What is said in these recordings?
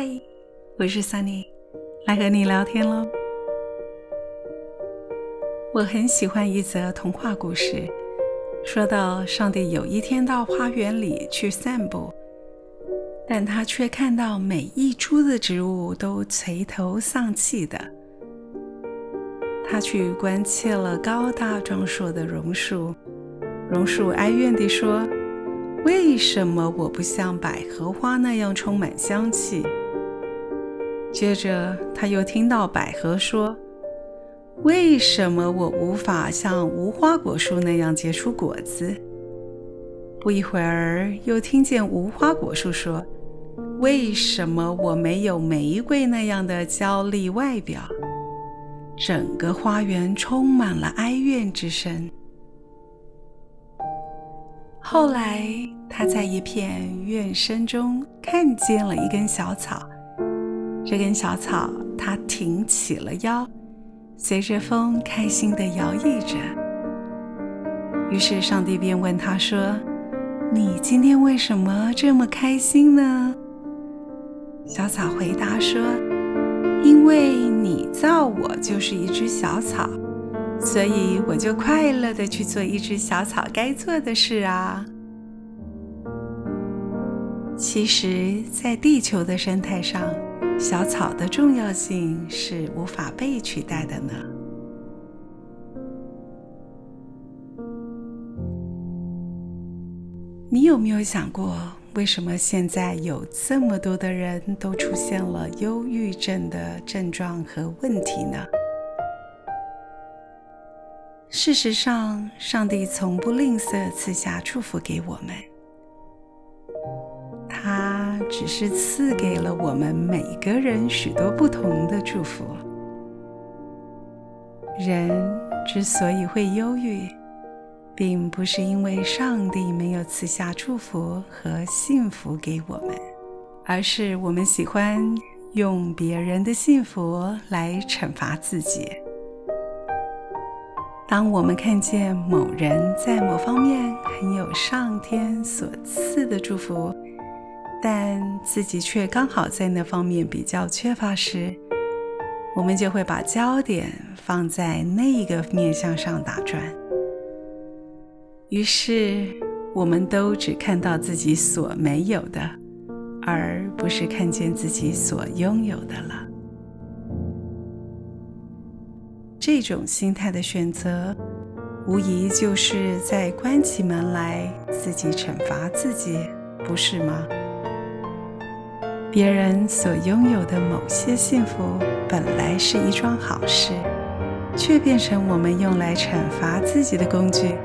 嗨我是 Sunny，来和你聊天喽。我很喜欢一则童话故事，说到上帝有一天到花园里去散步，但他却看到每一株的植物都垂头丧气的。他去关切了高大壮硕的榕树，榕树哀怨地说：“为什么我不像百合花那样充满香气？”接着，他又听到百合说：“为什么我无法像无花果树那样结出果子？”不一会儿，又听见无花果树说：“为什么我没有玫瑰那样的娇丽外表？”整个花园充满了哀怨之声。后来，他在一片怨声中看见了一根小草。这根小草，它挺起了腰，随着风开心地摇曳着。于是上帝便问他说：“你今天为什么这么开心呢？”小草回答说：“因为你造我就是一只小草，所以我就快乐地去做一只小草该做的事啊。”其实，在地球的生态上，小草的重要性是无法被取代的呢。你有没有想过，为什么现在有这么多的人都出现了忧郁症的症状和问题呢？事实上，上帝从不吝啬赐下祝福给我们。只是赐给了我们每个人许多不同的祝福。人之所以会忧郁，并不是因为上帝没有赐下祝福和幸福给我们，而是我们喜欢用别人的幸福来惩罚自己。当我们看见某人在某方面很有上天所赐的祝福，但自己却刚好在那方面比较缺乏时，我们就会把焦点放在那一个面向上打转。于是，我们都只看到自己所没有的，而不是看见自己所拥有的了。这种心态的选择，无疑就是在关起门来自己惩罚自己，不是吗？别人所拥有的某些幸福，本来是一桩好事，却变成我们用来惩罚自己的工具。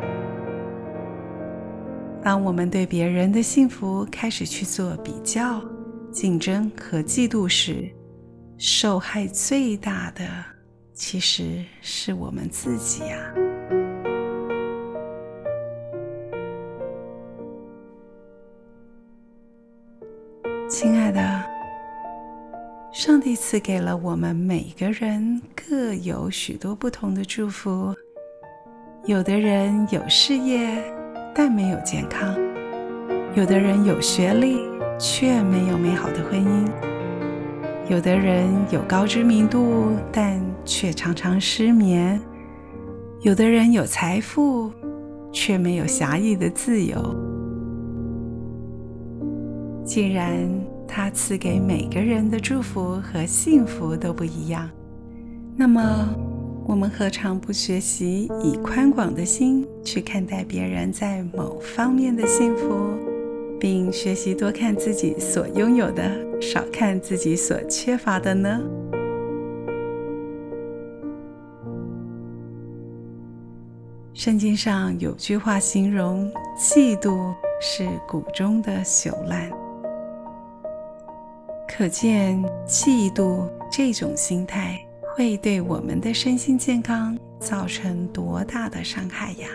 当我们对别人的幸福开始去做比较、竞争和嫉妒时，受害最大的其实是我们自己呀。上帝赐给了我们每个人各有许多不同的祝福。有的人有事业，但没有健康；有的人有学历，却没有美好的婚姻；有的人有高知名度，但却常常失眠；有的人有财富，却没有狭义的自由。既然他赐给每个人的祝福和幸福都不一样，那么我们何尝不学习以宽广的心去看待别人在某方面的幸福，并学习多看自己所拥有的，少看自己所缺乏的呢？圣经上有句话形容嫉妒是谷中的朽烂。可见，嫉妒这种心态会对我们的身心健康造成多大的伤害呀！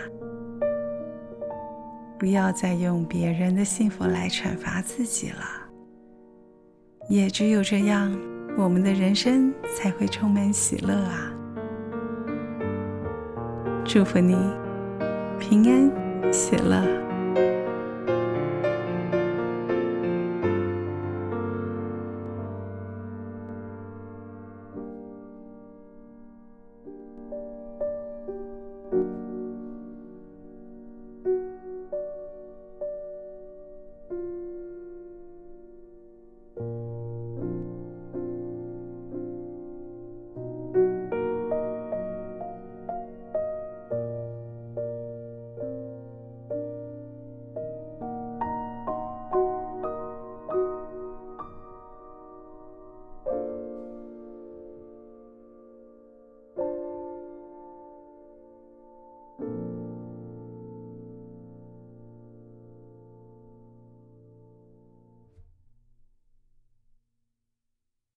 不要再用别人的幸福来惩罚自己了。也只有这样，我们的人生才会充满喜乐啊！祝福你平安喜乐。